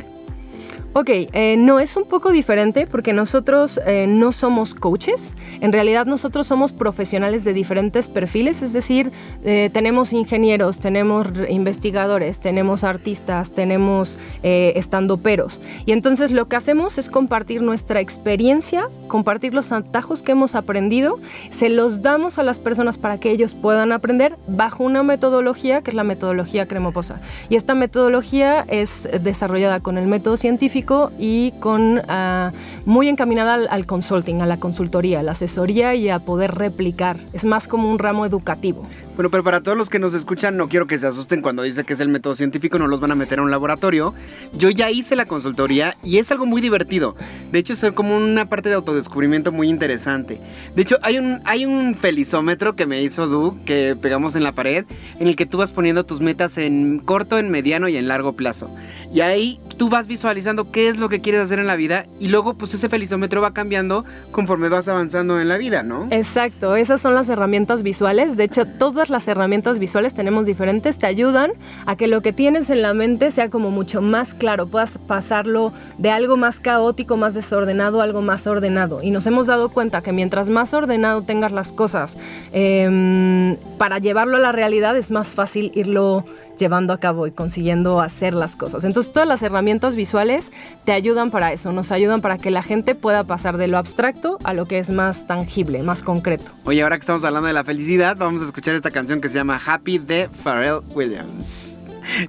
Ok, eh, no, es un poco diferente porque nosotros eh, no somos coaches. En realidad nosotros somos profesionales de diferentes perfiles, es decir, eh, tenemos ingenieros, tenemos investigadores, tenemos artistas, tenemos eh, estandoperos. Y entonces lo que hacemos es compartir nuestra experiencia, compartir los atajos que hemos aprendido, se los damos a las personas para que ellos puedan aprender bajo una metodología que es la metodología cremoposa. Y esta metodología es desarrollada con el método científico y con ah, muy encaminada al, al consulting, a la consultoría, a la asesoría y a poder replicar. Es más como un ramo educativo. Bueno, pero para todos los que nos escuchan, no quiero que se asusten cuando dice que es el método científico, no los van a meter a un laboratorio. Yo ya hice la consultoría y es algo muy divertido. De hecho, es como una parte de autodescubrimiento muy interesante. De hecho, hay un, hay un felizómetro que me hizo Du, que pegamos en la pared, en el que tú vas poniendo tus metas en corto, en mediano y en largo plazo. Y ahí tú vas visualizando qué es lo que quieres hacer en la vida y luego pues ese felizómetro va cambiando conforme vas avanzando en la vida, ¿no? Exacto, esas son las herramientas visuales. De hecho, todas las herramientas visuales tenemos diferentes, te ayudan a que lo que tienes en la mente sea como mucho más claro, puedas pasarlo de algo más caótico, más desordenado, algo más ordenado. Y nos hemos dado cuenta que mientras más ordenado tengas las cosas, em, para llevarlo a la realidad es más fácil irlo llevando a cabo y consiguiendo hacer las cosas. Entonces todas las herramientas visuales te ayudan para eso, nos ayudan para que la gente pueda pasar de lo abstracto a lo que es más tangible, más concreto. Oye, ahora que estamos hablando de la felicidad, vamos a escuchar esta canción que se llama Happy de Pharrell Williams.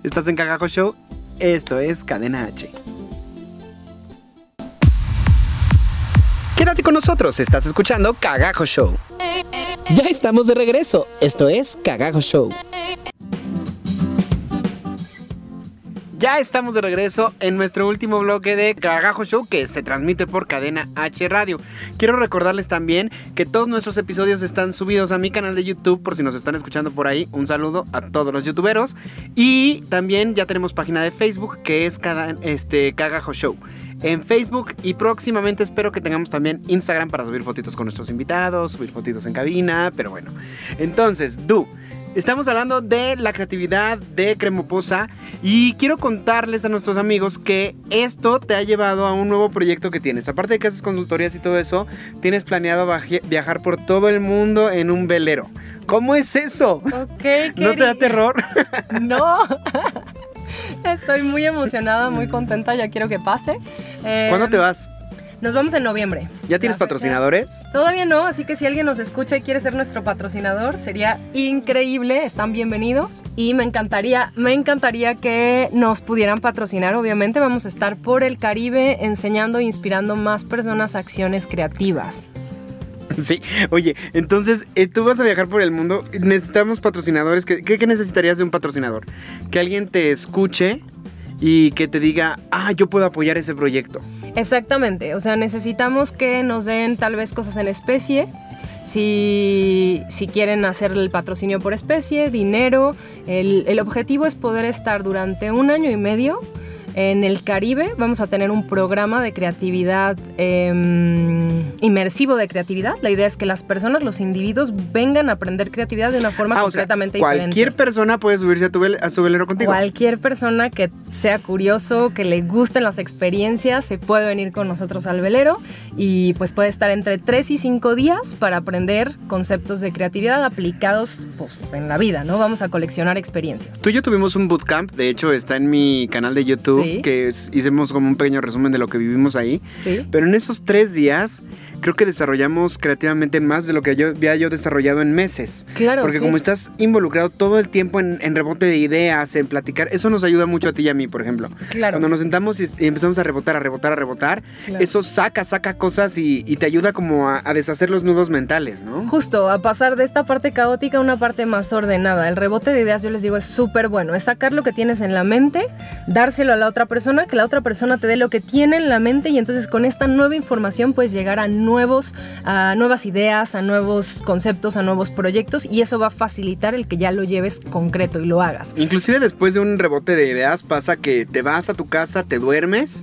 Estás en Cagajo Show, esto es Cadena H. Quédate con nosotros, estás escuchando Cagajo Show. Ya estamos de regreso. Esto es Cagajo Show. Ya estamos de regreso en nuestro último bloque de Cagajo Show que se transmite por Cadena H Radio. Quiero recordarles también que todos nuestros episodios están subidos a mi canal de YouTube por si nos están escuchando por ahí. Un saludo a todos los youtuberos. Y también ya tenemos página de Facebook que es este, Cagajo Show. En Facebook y próximamente espero que tengamos también Instagram para subir fotitos con nuestros invitados, subir fotitos en cabina, pero bueno. Entonces, Du, Estamos hablando de la creatividad de Cremoposa y quiero contarles a nuestros amigos que esto te ha llevado a un nuevo proyecto que tienes. Aparte de que haces consultorías y todo eso, tienes planeado viajar por todo el mundo en un velero. ¿Cómo es eso? Ok, ¿No te da terror? No. Estoy muy emocionada, muy contenta, ya quiero que pase. Eh, ¿Cuándo te vas? Nos vamos en noviembre. ¿Ya tienes patrocinadores? Todavía no, así que si alguien nos escucha y quiere ser nuestro patrocinador, sería increíble, están bienvenidos. Y me encantaría, me encantaría que nos pudieran patrocinar, obviamente vamos a estar por el Caribe enseñando e inspirando más personas a acciones creativas. Sí, oye, entonces eh, tú vas a viajar por el mundo, necesitamos patrocinadores. ¿Qué, qué, qué necesitarías de un patrocinador? Que alguien te escuche y que te diga, ah, yo puedo apoyar ese proyecto. Exactamente, o sea, necesitamos que nos den tal vez cosas en especie. Si, si quieren hacer el patrocinio por especie, dinero, el, el objetivo es poder estar durante un año y medio en el Caribe. Vamos a tener un programa de creatividad em, inmersivo de creatividad. La idea es que las personas, los individuos, vengan a aprender creatividad de una forma Ah, o sea, completamente cualquier diferente. persona puede subirse a, tu a su velero contigo. Cualquier persona que sea curioso, que le gusten las experiencias, se puede venir con nosotros al velero y pues puede estar entre 3 y 5 días para aprender conceptos de creatividad aplicados pues, en la vida, ¿no? Vamos a coleccionar experiencias. Tú y yo tuvimos un bootcamp, de hecho está en mi canal de YouTube, Sí. que es- hicimos como un pequeño resumen de lo que vivimos ahí. Sí. Pero en esos tres días creo que desarrollamos creativamente más de lo que yo había yo desarrollado en meses. Claro, Porque sí. como estás involucrado todo el tiempo en, en rebote de ideas, en platicar, eso nos ayuda mucho a ti y a mí, por ejemplo. Claro. Cuando nos sentamos y, y empezamos a rebotar, a rebotar, a rebotar, Claro. eso saca, saca cosas y, y te ayuda como a, a deshacer los nudos mentales, ¿no? Justo, a pasar de esta parte caótica a una parte más ordenada. El rebote de ideas, yo les digo, es súper bueno. Es sacar lo que tienes en la mente, dárselo a la otra persona, que la otra persona te dé lo que tiene en la mente y entonces con esta nueva información puedes llegar a nuevos, a nuevas ideas, a nuevos conceptos, a nuevos proyectos y eso va a facilitar el que ya lo lleves concreto y lo hagas. Inclusive después de un rebote de ideas pasa que te vas a tu casa, te duermes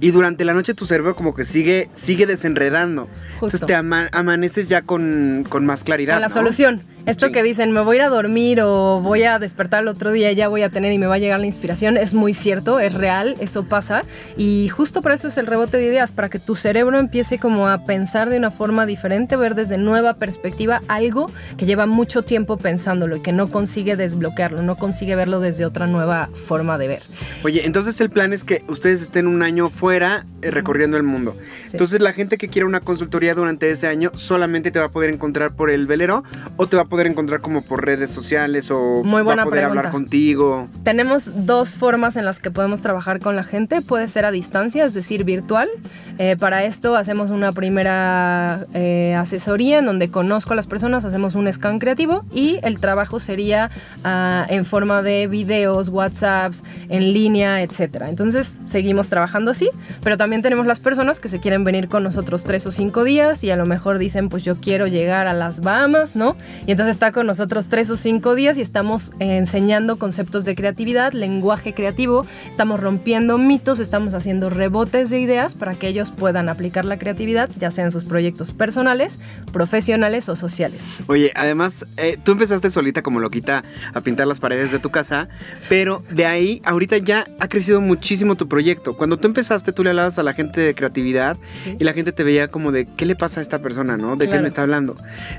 y durante la noche tu cerebro como que sigue, sigue desenredando. Entonces te ama- amaneces ya con, con más claridad. Con la ¿no? solución. Esto Sí. que dicen, me voy a ir a dormir o voy a despertar el otro día y ya voy a tener y me va a llegar la inspiración, es muy cierto, es real, eso pasa. Y justo por eso es el rebote de ideas, para que tu cerebro empiece como a pensar de una forma diferente, ver desde nueva perspectiva algo que lleva mucho tiempo pensándolo y que no consigue desbloquearlo, no consigue verlo desde otra nueva forma de ver. Oye, entonces el plan es que ustedes estén un año fuera eh, recorriendo el mundo. Sí. Entonces la gente que quiera una consultoría durante ese año solamente te va a poder encontrar por el velero o te va a poder encontrar como por redes sociales o Muy va buena a poder pregunta. hablar contigo. Tenemos dos formas en las que podemos trabajar con la gente. Puede ser a distancia, es decir, virtual. Eh, para esto hacemos una primera eh, asesoría en donde conozco a las personas, hacemos un scan creativo y el trabajo sería ah, en forma de videos, WhatsApps, en línea, etc. Entonces seguimos trabajando así, pero también tenemos las personas que se quieren venir con nosotros tres o cinco días y a lo mejor dicen, pues yo quiero llegar a las Bahamas, ¿no? Y entonces está con nosotros tres o cinco días y estamos eh, enseñando conceptos de creatividad, lenguaje creativo, estamos rompiendo mitos, estamos haciendo rebotes de ideas para que ellos puedan aplicar la creatividad, ya sea en sus proyectos personales, profesionales o sociales. Oye, además, eh, tú empezaste solita como loquita a pintar las paredes de tu casa, pero de ahí ahorita ya ha crecido muchísimo tu proyecto. Cuando tú empezaste, tú le hablabas a la gente de creatividad Sí. y la gente te veía como de, ¿qué le pasa a esta persona, no? ¿De qué Claro. me está hablando?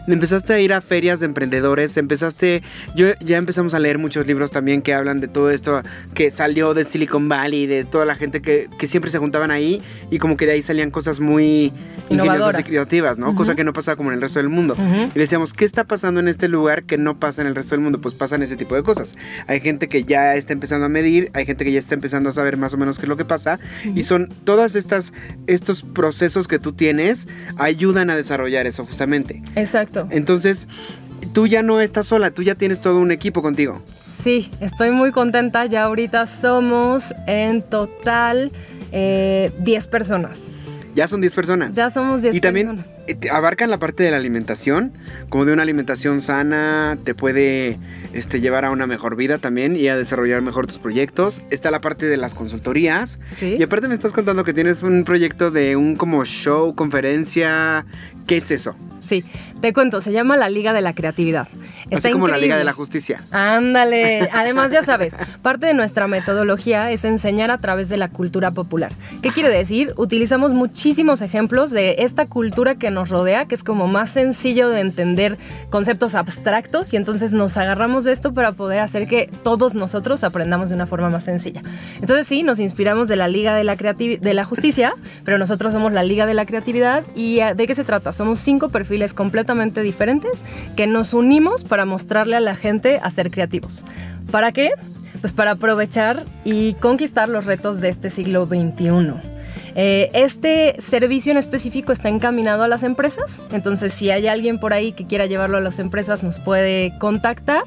Empezaste a ir a ferias de emprendedores, empezaste, yo ya empezamos a leer muchos libros también que hablan de todo esto que salió de Silicon Valley, de toda la gente que, que siempre se juntaban ahí y como que de ahí salían cosas muy ingeniosas y Innovadoras. creativas, ¿no? Cosa que no pasaba como en el resto del mundo. Y decíamos, ¿qué está pasando en este lugar que no pasa en el resto del mundo? Pues pasan ese tipo de cosas. Hay gente que ya está empezando a medir, hay gente que ya está empezando a saber más o menos qué es lo que pasa. Y son todas estas estos procesos que tú tienes ayudan a desarrollar eso justamente. Exacto. Entonces, tú ya no estás sola, tú ya tienes todo un equipo contigo. Sí, estoy muy contenta. Ya ahorita somos en total eh, 10 personas. Ya son 10 personas. Ya somos 10 Y también personas. eh, abarcan la parte de la alimentación, como de una alimentación sana, te puede este, llevar a una mejor vida también y a desarrollar mejor tus proyectos. Está la parte de las consultorías. Sí. Y aparte me estás contando que tienes un proyecto de un como show, conferencia. ¿Qué es eso? Sí, Te cuento, se llama la Liga de la Creatividad. Así como la Liga de la Justicia. Ándale. Además, ya sabes, parte de nuestra metodología es enseñar a través de la cultura popular. ¿Qué quiere decir? Utilizamos muchísimos ejemplos de esta cultura que nos rodea, que es como más sencillo de entender conceptos abstractos y entonces nos agarramos de esto para poder hacer que todos nosotros aprendamos de una forma más sencilla. Entonces sí, nos inspiramos de la Liga de la, de la Justicia, pero nosotros somos la Liga de la Creatividad y eh, ¿de qué se trata? Somos cinco perfiles completamente diferentes que nos unimos para mostrarle a la gente a ser creativos. ¿Para qué? Pues para aprovechar y conquistar los retos de este siglo XXI. Eh, este servicio en específico está encaminado a las empresas, entonces si hay alguien por ahí que quiera llevarlo a las empresas nos puede contactar.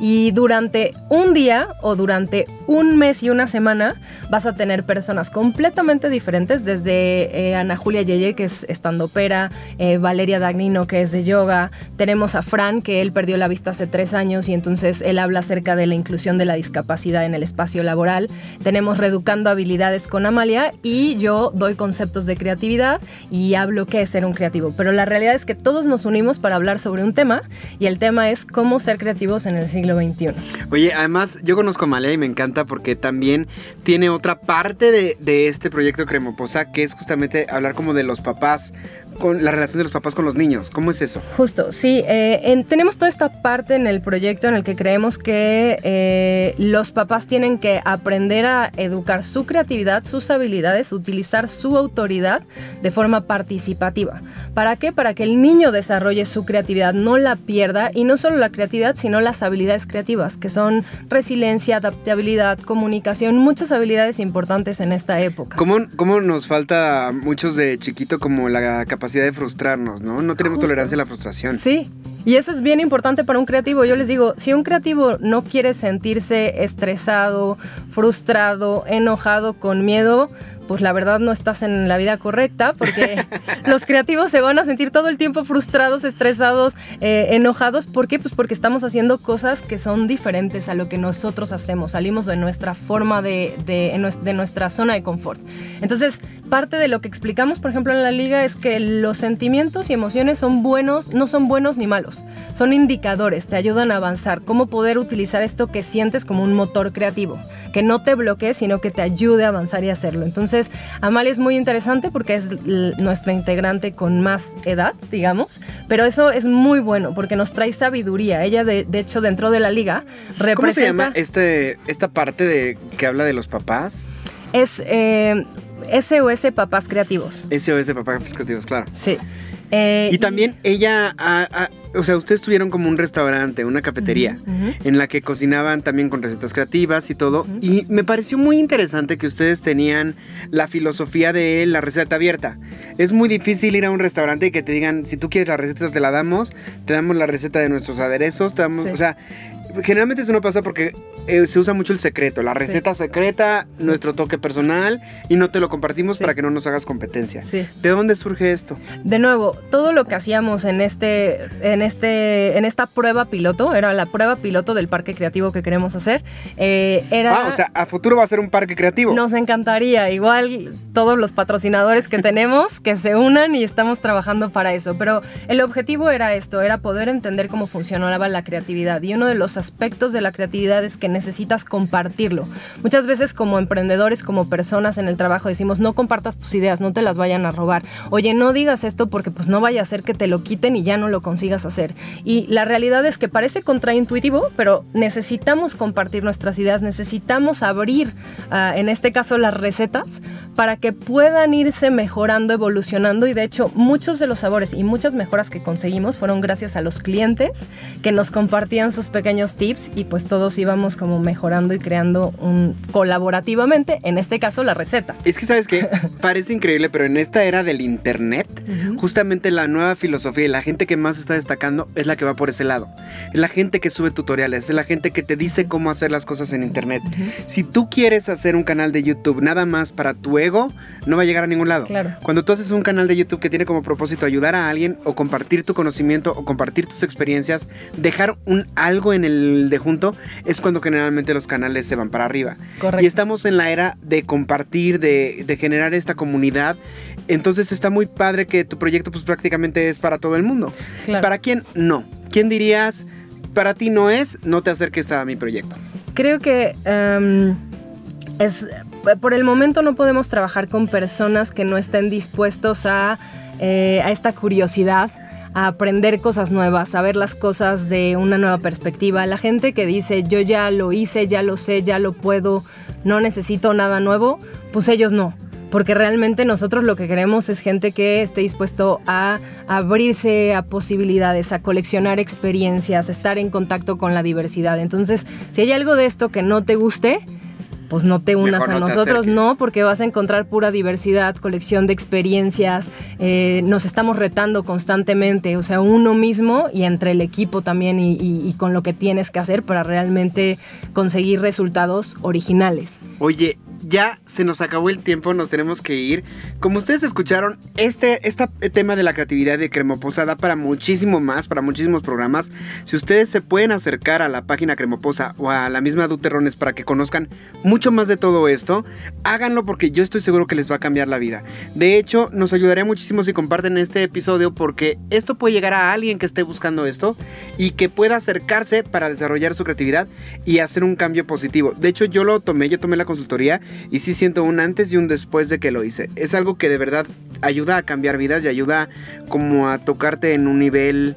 Y durante un día o durante un mes y una semana vas a tener personas completamente diferentes, desde eh, Ana Julia Yeye, que es estandopera, eh, Valeria Dagnino, que es de yoga, tenemos a Fran, que él perdió la vista hace tres años y entonces él habla acerca de la inclusión de la discapacidad en el espacio laboral, tenemos Reeducando Habilidades con Amalia y yo doy conceptos de creatividad y hablo qué es ser un creativo. Pero la realidad es que todos nos unimos para hablar sobre un tema y el tema es cómo ser creativos en el siglo XXI. Oye, además yo conozco a Malea y me encanta porque también tiene otra parte de, de este proyecto Cremoposa que es justamente hablar como de los papás con la relación de los papás con los niños. ¿Cómo es eso? Justo, sí. Eh, tenemos toda esta parte en el proyecto en el que creemos que eh, los papás tienen que aprender a educar su creatividad, sus habilidades, utilizar su autoridad de forma participativa. ¿Para qué? Para que el niño desarrolle su creatividad, no la pierda y no solo la creatividad, sino las habilidades creativas, que son resiliencia, adaptabilidad, comunicación, muchas habilidades importantes en esta época. ¿Cómo, cómo nos falta a muchos de chiquito como la capacidad capacidad de frustrarnos, ¿no? No tenemos tolerancia a la frustración. Sí, y eso es bien importante para un creativo. Yo les digo, si un creativo no quiere sentirse estresado, frustrado, enojado, con miedo, pues la verdad no estás en la vida correcta porque los creativos se van a sentir todo el tiempo frustrados, estresados, eh, enojados. ¿Por qué? Pues porque estamos haciendo cosas que son diferentes a lo que nosotros hacemos. Salimos de nuestra forma de, de, nuestra zona de confort. Entonces, parte de lo que explicamos, por ejemplo, en la liga es que los sentimientos y emociones son buenos, no son buenos ni malos. Son indicadores, te ayudan a avanzar. Cómo poder utilizar esto que sientes como un motor creativo. Que no te bloquee, sino que te ayude a avanzar y hacerlo. Entonces, Amalia es muy interesante porque es nuestra integrante con más edad, digamos, pero eso es muy bueno porque nos trae sabiduría. Ella, de, hecho, dentro de la liga, representa... ¿Cómo se llama este, esta parte de, que habla de los papás? Es eh, SOS Papás Creativos. SOS Papás Creativos, claro. Sí. Eh, y también ella, o sea, ustedes tuvieron como un restaurante, una cafetería, en la que cocinaban también con recetas creativas y todo. Y me pareció muy interesante que ustedes tenían la filosofía de la receta abierta. Es muy difícil ir a un restaurante y que te digan, si tú quieres la receta te la damos, te damos la receta de nuestros aderezos, te damos, o sea, generalmente eso no pasa porque eh, se usa mucho el secreto, la receta secreta, nuestro toque personal y no te lo compartimos para que no nos hagas competencia. ¿De dónde surge esto? De nuevo, todo lo que hacíamos en este, en este, en esta prueba piloto, era la prueba piloto del parque creativo que queremos hacer. Eh, era, ah, o sea, a futuro va a ser un parque creativo. Nos encantaría, igual todos los patrocinadores que tenemos que se unan y estamos trabajando para eso. Pero el objetivo era esto, era poder entender cómo funcionaba la creatividad y uno de los aspectos de la creatividad es que necesitas compartirlo. Muchas veces como emprendedores, como personas en el trabajo decimos, no compartas tus ideas, no te las vayan a robar. Oye, no digas esto porque pues no vaya a ser que te lo quiten y ya no lo consigas hacer. Y la realidad es que parece contraintuitivo, pero necesitamos compartir nuestras ideas, necesitamos abrir, ah, en este caso, las recetas para que puedan irse mejorando, evolucionando y de hecho muchos de los sabores y muchas mejoras que conseguimos fueron gracias a los clientes que nos compartían sus pequeños tips y pues todos íbamos como mejorando y creando un colaborativamente, en este caso la receta. Es que sabes que parece increíble, pero en esta era del internet, justamente la nueva filosofía y la gente que más está destacando es la que va por ese lado. Es la gente que sube tutoriales, es la gente que te dice cómo hacer las cosas en internet. Si tú quieres hacer un canal de YouTube nada más para tu ego, no va a llegar a ningún lado. Claro. Cuando tú haces un canal de YouTube que tiene como propósito ayudar a alguien o compartir tu conocimiento o compartir tus experiencias, dejar un algo en el el de junto, es cuando generalmente los canales se van para arriba. Correcto. Y estamos en la era de compartir, de, de generar esta comunidad. Entonces está muy padre que tu proyecto pues prácticamente es para todo el mundo. Claro. ¿Para quién? No. ¿Quién dirías, para ti no es, no te acerques a mi proyecto? Creo que em, es por el momento no podemos trabajar con personas que no estén dispuestos a, eh, a esta curiosidad a aprender cosas nuevas, a ver las cosas de una nueva perspectiva. La gente que dice yo ya lo hice, ya lo sé, ya lo puedo, no necesito nada nuevo, pues ellos no. Porque realmente nosotros lo que queremos es gente que esté dispuesto a abrirse a posibilidades, a coleccionar experiencias, a estar en contacto con la diversidad. Entonces, si hay algo de esto que no te guste, pues no te unas Mejor a no nosotros, no, porque vas a encontrar pura diversidad, colección de experiencias, eh, nos estamos retando constantemente, o sea, uno mismo y entre el equipo también y, y- y con lo que tienes que hacer para realmente conseguir resultados originales. Oye, ya se nos acabó el tiempo, nos tenemos que ir. Como ustedes escucharon, este, este tema de la creatividad de Cremoposa da para muchísimo más, para muchísimos programas. Si ustedes se pueden acercar a la página Cremoposa o a la misma Duterrones para que conozcan mucho más de todo esto, háganlo porque yo estoy seguro que les va a cambiar la vida. De hecho, nos ayudaría muchísimo si comparten este episodio porque esto puede llegar a alguien que esté buscando esto y que pueda acercarse para desarrollar su creatividad y hacer un cambio positivo. De hecho, yo lo tomé, yo tomé la consultoría y sí siento un antes y un después de que lo hice. Es algo que de verdad ayuda a cambiar vidas y ayuda como a tocarte en un nivel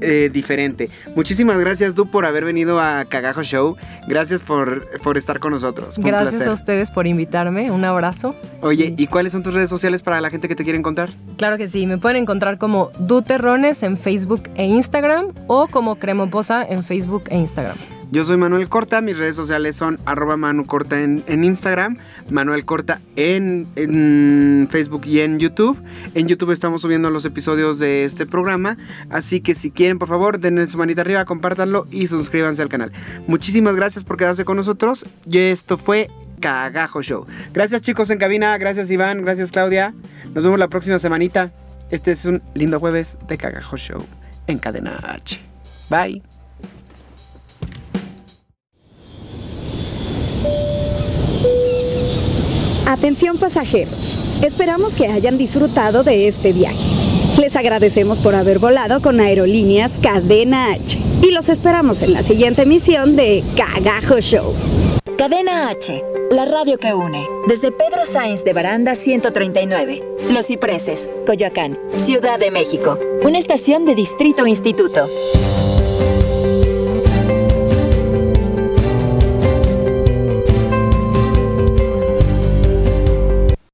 eh, diferente. Muchísimas gracias, Du, por haber venido a Cagajo Show. Gracias por, por estar con nosotros. Fue un Gracias placer. a ustedes por invitarme, un abrazo. Oye, ¿y cuáles son tus redes sociales para la gente que te quiere encontrar? Claro que sí, me pueden encontrar como Duterrones en Facebook e Instagram o como Cremoposa en Facebook e Instagram. Yo soy Manuel Corta, mis redes sociales son arroba Manu Corta en, Instagram, Manuel Corta en, en Facebook y en YouTube. En YouTube estamos subiendo los episodios de este programa, así que si quieren por favor denle su manita arriba, compártanlo y suscríbanse al canal. Muchísimas gracias por quedarse con nosotros y esto fue Cagajo Show. Gracias chicos en cabina, gracias Iván, gracias Claudia. Nos vemos la próxima semanita. Este es un lindo jueves de Cagajo Show en Cadena H. Bye. Atención pasajeros, esperamos que hayan disfrutado de este viaje. Les agradecemos por haber volado con Aerolíneas Cadena H y los esperamos en la siguiente emisión de Cagajo Show. Cadena H, la radio que une. Desde Pedro Sainz de Baranda 139, Los Cipreses, Coyoacán, Ciudad de México. Una estación de Distrito Instituto.